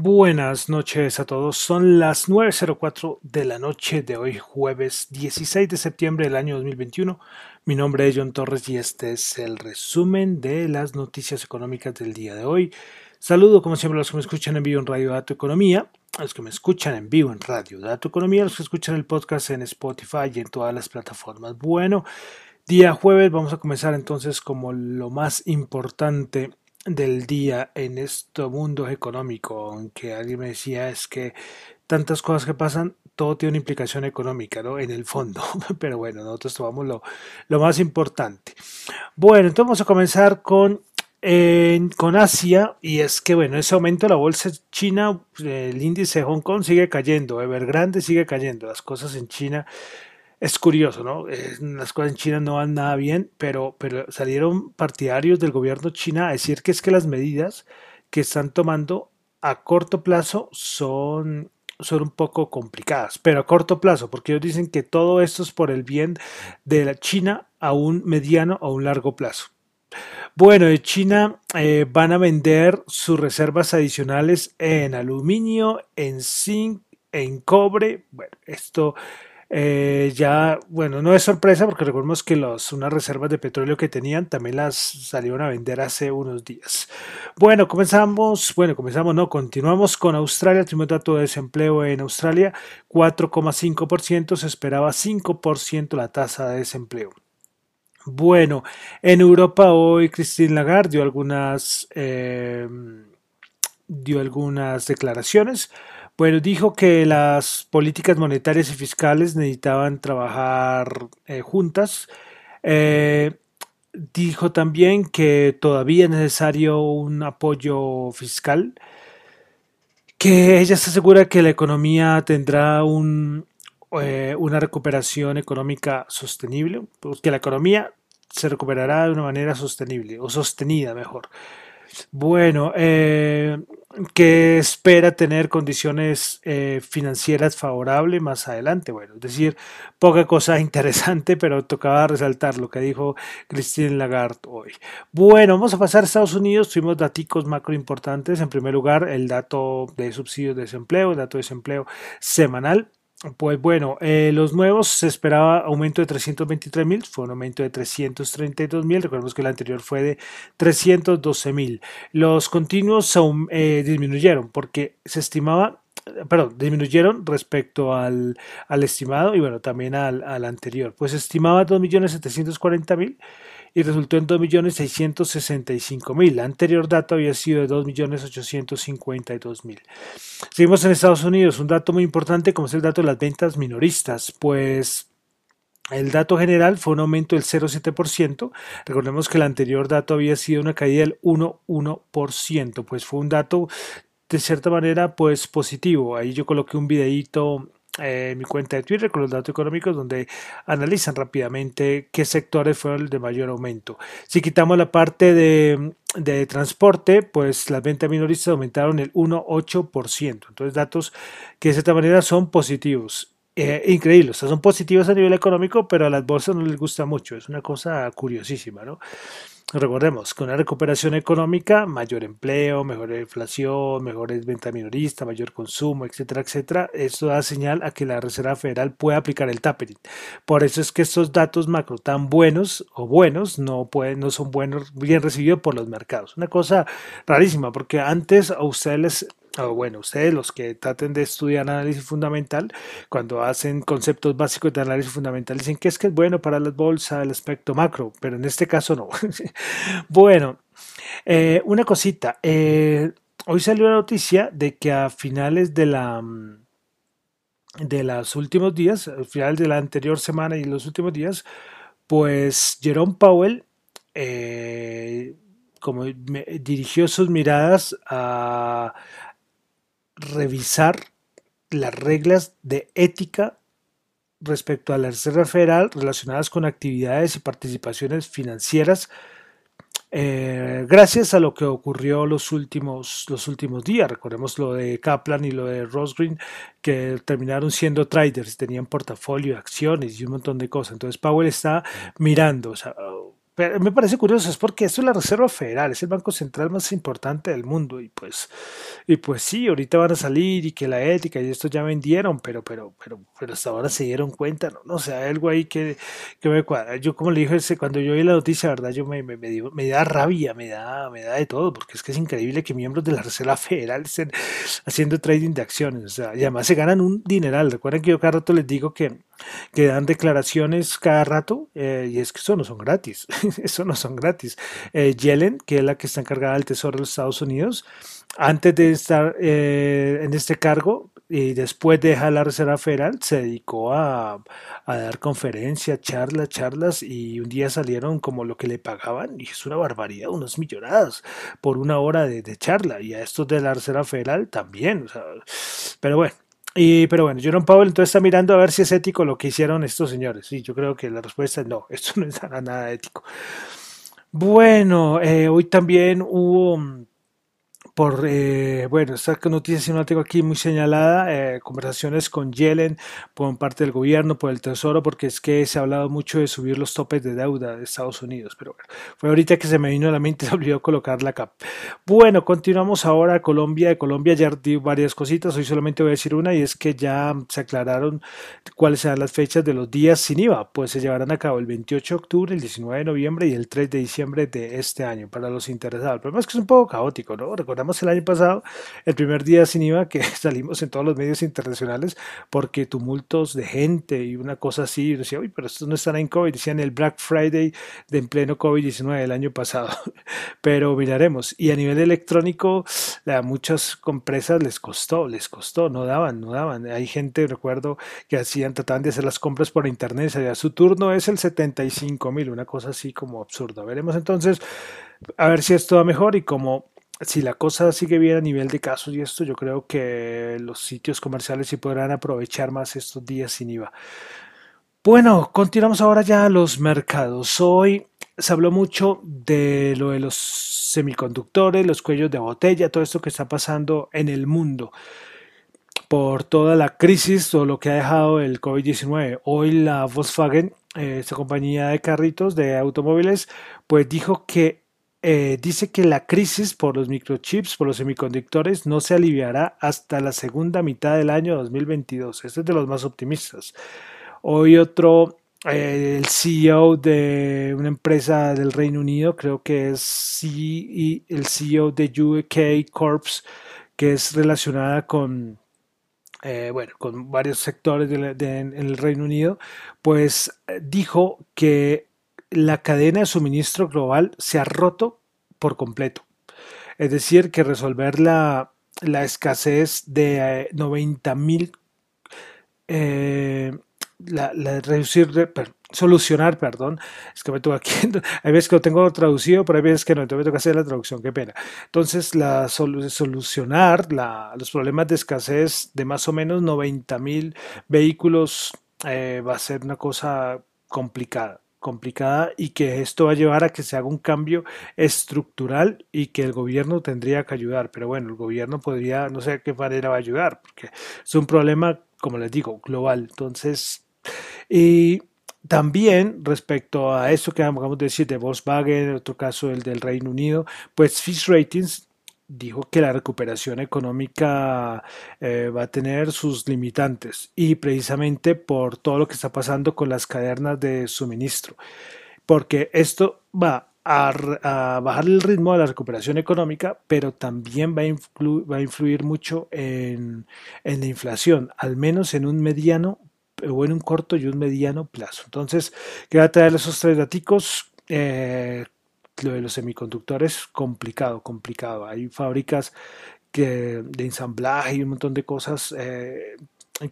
Buenas noches a todos. Son las 9.04 de la noche de hoy, jueves 16 de septiembre del año 2021. Mi nombre es John Torres y este es el resumen de las noticias económicas del día de hoy. Saludo como siempre a los que me escuchan en vivo en Radio Dato Economía, a los que me escuchan en vivo en Radio Dato Economía, a los que escuchan el podcast en Spotify y en todas las plataformas. Bueno, día jueves vamos a comenzar entonces como lo más importante del día en este mundo económico, aunque alguien me decía es que tantas cosas que pasan, todo tiene una implicación económica, ¿no? En el fondo, pero bueno, nosotros tomamos lo, lo más importante. Bueno, entonces vamos a comenzar con, con Asia, y es que, bueno, ese aumento la bolsa china, el índice de Hong Kong sigue cayendo, Evergrande sigue cayendo, las cosas en China es curioso, ¿no? las cosas en China no van nada bien, pero, pero salieron partidarios del gobierno china a decir que es que las medidas que están tomando a corto plazo son, son un poco complicadas, pero a corto plazo, porque ellos dicen que todo esto es por el bien de la China a un mediano o un largo plazo. Bueno, de China eh, van a vender sus reservas adicionales en aluminio, en zinc, en cobre. Bueno, esto eh, ya, bueno, no es sorpresa porque recordemos que los, unas reservas de petróleo que tenían también las salieron a vender hace unos días. Bueno, comenzamos, bueno, comenzamos, no, continuamos con Australia. El dato de desempleo en Australia, 4,5%, se esperaba 5% la tasa de desempleo. Bueno, en Europa hoy Christine Lagarde dio algunas, eh, dio algunas declaraciones. Bueno, dijo que las políticas monetarias y fiscales necesitaban trabajar eh, juntas. Eh, dijo también que todavía es necesario un apoyo fiscal, que ella está segura que la economía tendrá eh, una recuperación económica sostenible, porque la economía se recuperará de una manera sostenible o sostenida mejor. Bueno, eh, que espera tener condiciones eh, financieras favorables más adelante. Bueno, es decir, poca cosa interesante, pero tocaba resaltar lo que dijo Christine Lagarde hoy. Bueno, vamos a pasar a Estados Unidos. Tuvimos datos macro importantes. En primer lugar, el dato de subsidios de desempleo, el dato de desempleo semanal. Pues bueno, eh, los nuevos se esperaba aumento de 323 mil, fue un aumento de 332 mil, recordemos que el anterior fue de 312 mil. Los continuos eh, disminuyeron porque se estimaba, perdón, disminuyeron respecto al, al estimado y bueno, también al, al anterior, pues se estimaba 2.740.000 y resultó en 2.665.000. El anterior dato había sido de 2.852.000. Seguimos en Estados Unidos, un dato muy importante como es el dato de las ventas minoristas, pues el dato general fue un aumento del 0,7%. Recordemos que el anterior dato había sido una caída del 1,1%, pues fue un dato de cierta manera pues positivo. Ahí yo coloqué un videíto eh, mi cuenta de Twitter con los datos económicos donde analizan rápidamente qué sectores fueron de mayor aumento. Si quitamos la parte de, de transporte, pues las ventas minoristas aumentaron el 1,8%. Entonces datos que de cierta manera son positivos. Eh, increíbles, son positivos a nivel económico, pero a las bolsas no les gusta mucho. Es una cosa curiosísima, ¿no? Recordemos, con una recuperación económica, mayor empleo, mejor inflación, mejores ventas minoristas, mayor consumo, etcétera, etcétera, esto da señal a que la Reserva Federal puede aplicar el tapering. Por eso es que estos datos macro tan buenos o buenos no, pueden, no son buenos, bien recibidos por los mercados. Una cosa rarísima, porque antes a ustedes les bueno, ustedes los que traten de estudiar análisis fundamental, cuando hacen conceptos básicos de análisis fundamental, dicen que es que es bueno para las bolsas el aspecto macro, pero en este caso no. bueno, eh, una cosita. Eh, hoy salió la noticia de que a finales de la de los últimos días, al final de la anterior semana y los últimos días, pues Jerome Powell eh, como dirigió sus miradas a, revisar las reglas de ética respecto a la Reserva Federal relacionadas con actividades y participaciones financieras eh, gracias a lo que ocurrió los últimos, los últimos días. Recordemos lo de Kaplan y lo de Rosgreen, que terminaron siendo traders, tenían portafolio, acciones y un montón de cosas. Entonces Powell está mirando, me parece curioso, es porque esto es la Reserva Federal, es el banco central más importante del mundo y pues, y pues sí, ahorita van a salir y que la ética y esto ya vendieron, pero, pero, pero, pero hasta ahora se dieron cuenta, no, no o sea, algo ahí que, que me cuadra. Yo como le dije, cuando yo vi la noticia, verdad, yo me, me, me, da rabia, me da, me da de todo, porque es que es increíble que miembros de la Reserva Federal estén haciendo trading de acciones, o sea, y además se ganan un dineral. Recuerden que yo cada rato les digo que que dan declaraciones cada rato eh, y es que eso no son gratis, eso no son gratis. Eh, Yellen, que es la que está encargada del Tesoro de los Estados Unidos, antes de estar eh, en este cargo y después de dejar la Reserva Federal, se dedicó a, dar conferencias, charlas, charlas y un día salieron como lo que le pagaban y es una barbaridad, unas millonadas por una hora de, charla y a estos de la Reserva Federal también. pero bueno, y, pero bueno, Jerome Powell entonces está mirando a ver si es ético lo que hicieron estos señores. Y yo creo que la respuesta es no, esto no es nada, ético. Bueno, eh, hoy también hubo por, eh, bueno, esta noticia si no la tengo aquí muy señalada, eh, conversaciones con Yellen por parte del gobierno, por el Tesoro, porque es que se ha hablado mucho de subir los topes de deuda de Estados Unidos, pero bueno, fue ahorita que se me vino a la mente, se olvidó colocar la cap. Bueno, continuamos ahora a Colombia, de Colombia ya di varias cositas, hoy solamente voy a decir una y es que ya se aclararon cuáles serán las fechas de los días sin IVA, pues se llevarán a cabo el 28 de octubre, el 19 de noviembre y el 3 de diciembre de este año, para los interesados. El problema es que es un poco caótico, ¿no? Recordamos el año pasado, el primer día sin IVA, que salimos en todos los medios internacionales porque tumultos de gente y una cosa así. decía, uy, pero estos no están en COVID. Decían el Black Friday de en pleno COVID-19 el año pasado. Pero miraremos. Y a nivel electrónico, a muchas empresas les costó, les costó, no daban, no daban. Hay gente, recuerdo, que hacían, trataban de hacer las compras por internet. Su turno es el 75 mil, una cosa así como absurda. Veremos entonces a ver si esto va mejor y como si la cosa sigue bien a nivel de casos y esto, yo creo que los sitios comerciales sí podrán aprovechar más estos días sin IVA. Bueno, continuamos ahora ya a los mercados. Hoy se habló mucho de lo de los semiconductores, los cuellos de botella, todo esto que está pasando en el mundo por toda la crisis o lo que ha dejado el COVID-19. Hoy la Volkswagen, eh, esta compañía de carritos, de automóviles, pues dijo que eh, dice que la crisis por los microchips, por los semiconductores, no se aliviará hasta la segunda mitad del año 2022. Este es de los más optimistas. Hoy otro, eh, el CEO de una empresa del Reino Unido, creo que es e, el CEO de UK Corps, que es relacionada con, eh, bueno, con varios sectores en el Reino Unido, pues dijo que la cadena de suministro global se ha roto por completo. Es decir, que resolver la, escasez de 90 eh, mil, eh, la, reducir, solucionar, perdón, es que me tengo aquí, hay veces que lo tengo traducido, pero hay veces que no, entonces me que hacer la traducción, qué pena. Entonces, la solucionar los problemas de escasez de más o menos 90 mil vehículos eh, va a ser una cosa complicada complicada y que esto va a llevar a que se haga un cambio estructural y que el gobierno tendría que ayudar. Pero bueno, el gobierno podría, no sé de qué manera va a ayudar, porque es un problema, como les digo, global. Entonces, y también respecto a eso que acabamos de decir de Volkswagen, en otro caso el del Reino Unido, pues Fitch Ratings dijo que la recuperación económica eh, va a tener sus limitantes y precisamente por todo lo que está pasando con las cadenas de suministro, porque esto va a, bajar el ritmo de la recuperación económica, pero también va a, influir mucho en, la inflación, al menos en un mediano o en un corto y un mediano plazo. Entonces, queda traer esos tres datos. Eh, lo de los semiconductores, complicado, complicado. Hay fábricas que, de ensamblaje y un montón de cosas eh,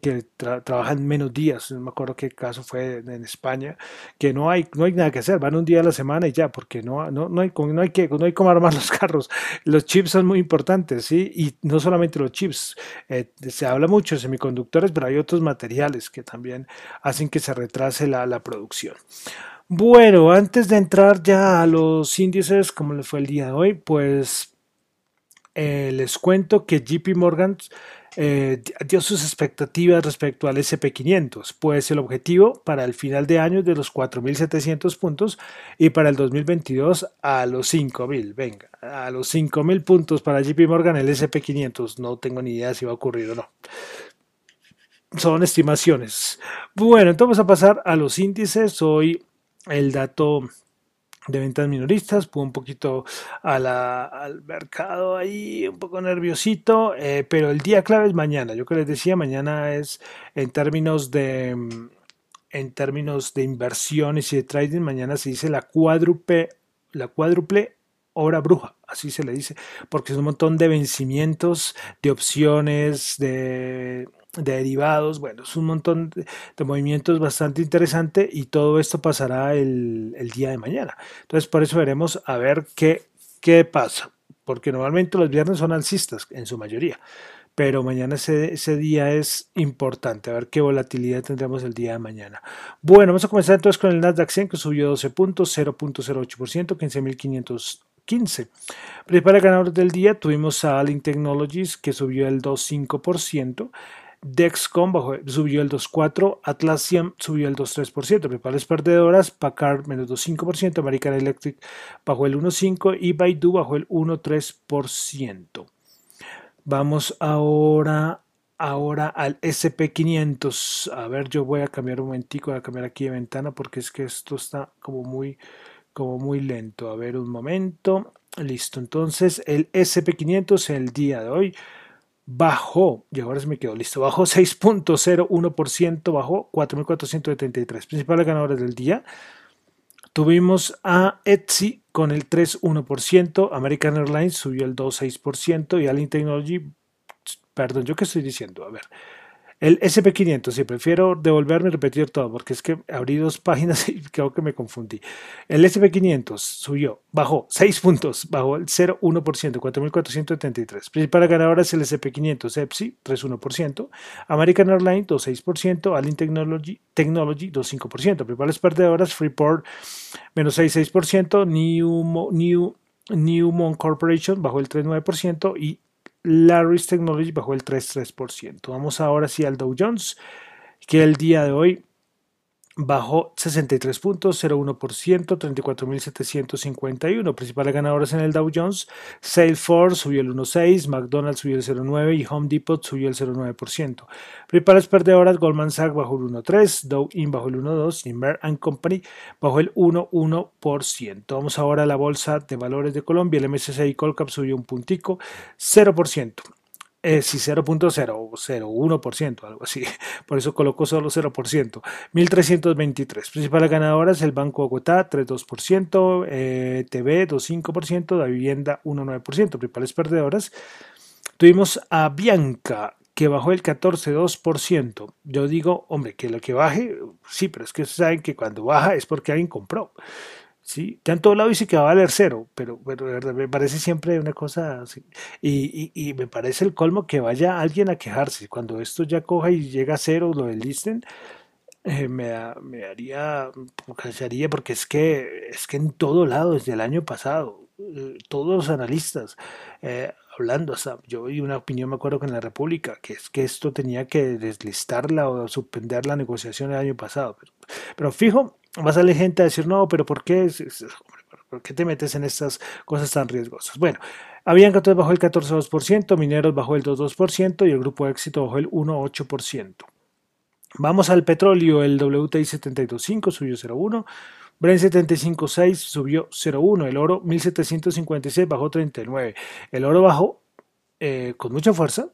que trabajan menos días. No me acuerdo qué caso fue en España, que no hay, no hay nada que hacer, van un día a la semana y ya, porque no, no, no, hay, no, hay, que, no hay como armar los carros. Los chips son muy importantes, ¿sí? Y no solamente los chips, eh, se habla mucho de semiconductores, pero hay otros materiales que también hacen que se retrase la, la producción. Bueno, antes de entrar ya a los índices, como le fue el día de hoy, pues eh, les cuento que JP Morgan eh, dio sus expectativas respecto al SP500, pues el objetivo para el final de año es de los 4.700 puntos y para el 2022 a los 5.000. Venga, a los 5.000 puntos para JP Morgan el SP500. No tengo ni idea si va a ocurrir o no. Son estimaciones. Bueno, entonces vamos a pasar a los índices. Hoy el dato de ventas minoristas, fue un poquito al mercado ahí, un poco nerviosito, eh, pero el día clave es mañana. Yo que les decía, mañana es en términos de en términos de inversiones y de trading, mañana se dice la cuádruple, la cuádruple hora bruja, así se le dice, porque es un montón de vencimientos, de opciones, de de derivados, bueno, es un montón de, movimientos bastante interesante y todo esto pasará el, día de mañana. Entonces, por eso veremos a ver qué, qué pasa, porque normalmente los viernes son alcistas en su mayoría, pero mañana ese, ese, día es importante, a ver qué volatilidad tendremos el día de mañana. Bueno, vamos a comenzar entonces con el Nasdaq 100 que subió 12 puntos, 0.08%, 15.515. Principales ganadores del día tuvimos a Allen Technologies que subió el 2.5%. Dexcom subió el 2.4%, Atlassian subió el 2.3%, principales perdedoras, Packard menos 2.5%, American Electric bajó el 1.5% y Baidu bajó el 1.3%. Vamos ahora, ahora al SP500. A ver, yo voy a cambiar un momentico, voy a cambiar aquí de ventana porque es que esto está como muy, como muy lento. A ver, un momento. Listo, entonces el SP500 el día de hoy bajó, y ahora se me quedó listo, bajó 6.01%, bajó 4.473. Principales ganadores del día. Tuvimos a Etsy con el 3.1%, American Airlines subió el 2.6% y Alien Technology, perdón, ¿yo qué estoy diciendo? A ver, el SP500, sí, prefiero devolverme y repetir todo, porque es que abrí dos páginas y creo que me confundí. El SP500 subió, bajó 6 puntos, bajó el 0,1%, 4.473. Principal ganadora es el SP500 EPSI, 3,1%, American Airlines, 2,6%, Alien Technology, Technology 2,5%. Principales perdedoras, Freeport, menos 6,6%, New, New, Corporation, bajó el 3,9% y Larry's Technology bajó el 3,3%. Vamos ahora sí al Dow Jones, que el día de hoy bajó 63 puntos, 0,1%, 34.751. Principales ganadores en el Dow Jones, Salesforce subió el 1,6%, McDonald's subió el 0,9% y Home Depot subió el 0,9%. Principales perdedoras, Goldman Sachs bajó el 1,3%, Dow In bajó el 1,2% y Company bajó el 1,1%. Vamos ahora a la Bolsa de Valores de Colombia, el MSCI Colcap subió un puntico, 0% eh, sí 0.001%, algo así. Por eso colocó solo 0%. 1.323. Principales ganadoras, el Banco Bogotá, 3.2%, eh, TV, 2.5%, la vivienda, 1.9%. Principales perdedoras. Tuvimos a Bianca, que bajó el 14,2%. Yo digo, hombre, que lo que baje, sí, pero es que saben que cuando baja es porque alguien compró. ¿Sí? Ya en todo lado dice que va a valer cero, pero, pero me parece siempre una cosa así. Y, y, me parece el colmo que vaya alguien a quejarse. Cuando esto ya coja y llega a cero, lo del listen, eh, me, me haría, cansaría porque es que, es que en todo lado, desde el año pasado, eh, todos los analistas, eh, hablando, hasta yo oí una opinión, me acuerdo que en la República, que es que esto tenía que deslistarla o suspender la negociación el año pasado. Pero fijo, va a salir gente a decir, no, pero ¿por qué? ¿Por qué te metes en estas cosas tan riesgosas? Bueno, Avianca entonces bajó el 14,2%, Mineros bajó el 2,2% y el Grupo Éxito bajó el 1,8%. Vamos al petróleo, el WTI 72.5 subió 0,1%, Brent 75.6 subió 0,1, el oro 1756 bajó 39. El oro bajó eh, con mucha fuerza.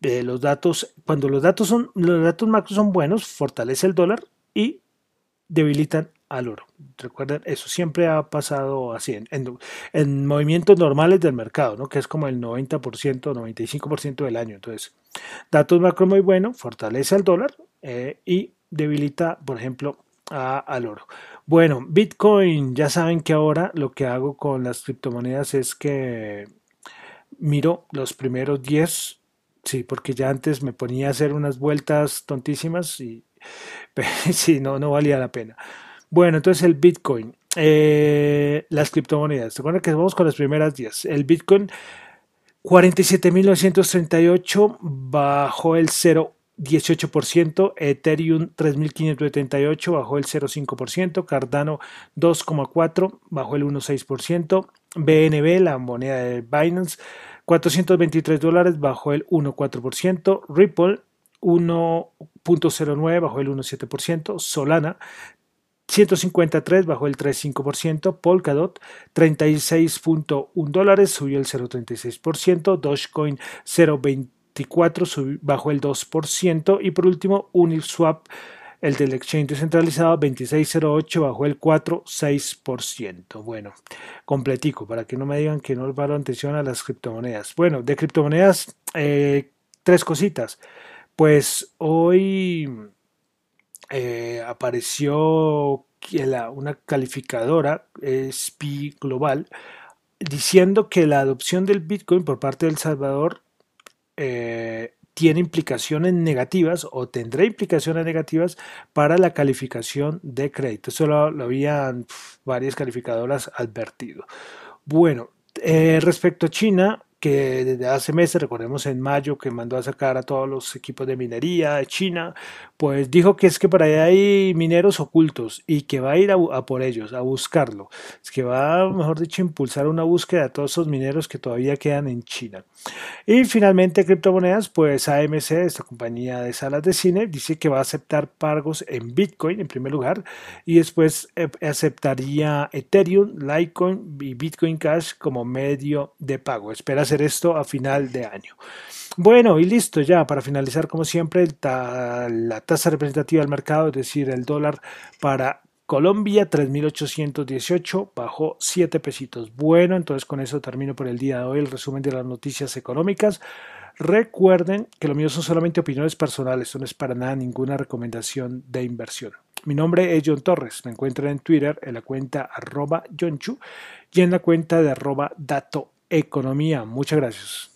Eh, los datos, cuando los datos son, los datos macros son buenos, fortalece el dólar y debilitan al oro. Recuerden, eso siempre ha pasado así en, en, movimientos normales del mercado, ¿no? que es como el 90%, 95% del año. Entonces, datos macro muy buenos, fortalece al dólar eh, y debilita, por ejemplo, a, al oro. Bueno, Bitcoin, ya saben que ahora lo que hago con las criptomonedas es que miro los primeros 10, sí, porque ya antes me ponía a hacer unas vueltas tontísimas y sí, no, no valía la pena. Bueno, entonces el Bitcoin, eh, las criptomonedas. ¿Se acuerdan que vamos con las primeras 10? El Bitcoin 47.938 bajó el 0,18%, Ethereum 3.578 bajó el 0,5%, Cardano 2,4 bajó el 1,6%, BNB, la moneda de Binance, 423 dólares bajó el 1,4%, Ripple 1.09 bajó el 1.7%, Solana 153 bajó el 3,5%, Polkadot 36.1 dólares subió el 0,36%, Dogecoin 0,24 bajó el 2% y por último Uniswap el del exchange descentralizado 2608 bajó el 4,6%. Bueno, completico, para que no me digan que no paro atención a las criptomonedas. Bueno, de criptomonedas, eh, tres cositas. Pues hoy eh, apareció una calificadora, SPI Global, diciendo que la adopción del Bitcoin por parte de El Salvador eh, tiene implicaciones negativas o tendrá implicaciones negativas para la calificación de crédito. Eso lo, habían varias calificadoras advertido. Bueno, eh, respecto a China, que desde hace meses, recordemos en mayo que mandó a sacar a todos los equipos de minería de China, pues dijo que es que para allá hay mineros ocultos y que va a ir a, por ellos, a buscarlo. Es que va, mejor dicho, a impulsar una búsqueda de todos esos mineros que todavía quedan en China. Y finalmente, criptomonedas, pues AMC, esta compañía de salas de cine, dice que va a aceptar pagos en Bitcoin en primer lugar y después eh, aceptaría Ethereum, Litecoin y Bitcoin Cash como medio de pago. Espera hacer esto a final de año. Bueno, y listo ya, para finalizar, como siempre, la tasa representativa del mercado, es decir, el dólar para Colombia 3.818, bajó 7 pesitos. Bueno, entonces con eso termino por el día de hoy el resumen de las noticias económicas. Recuerden que lo mío son solamente opiniones personales, no es para nada ninguna recomendación de inversión. Mi nombre es John Torres, me encuentran en Twitter en la cuenta arroba John y en la cuenta de arroba Dato Economía. Muchas gracias.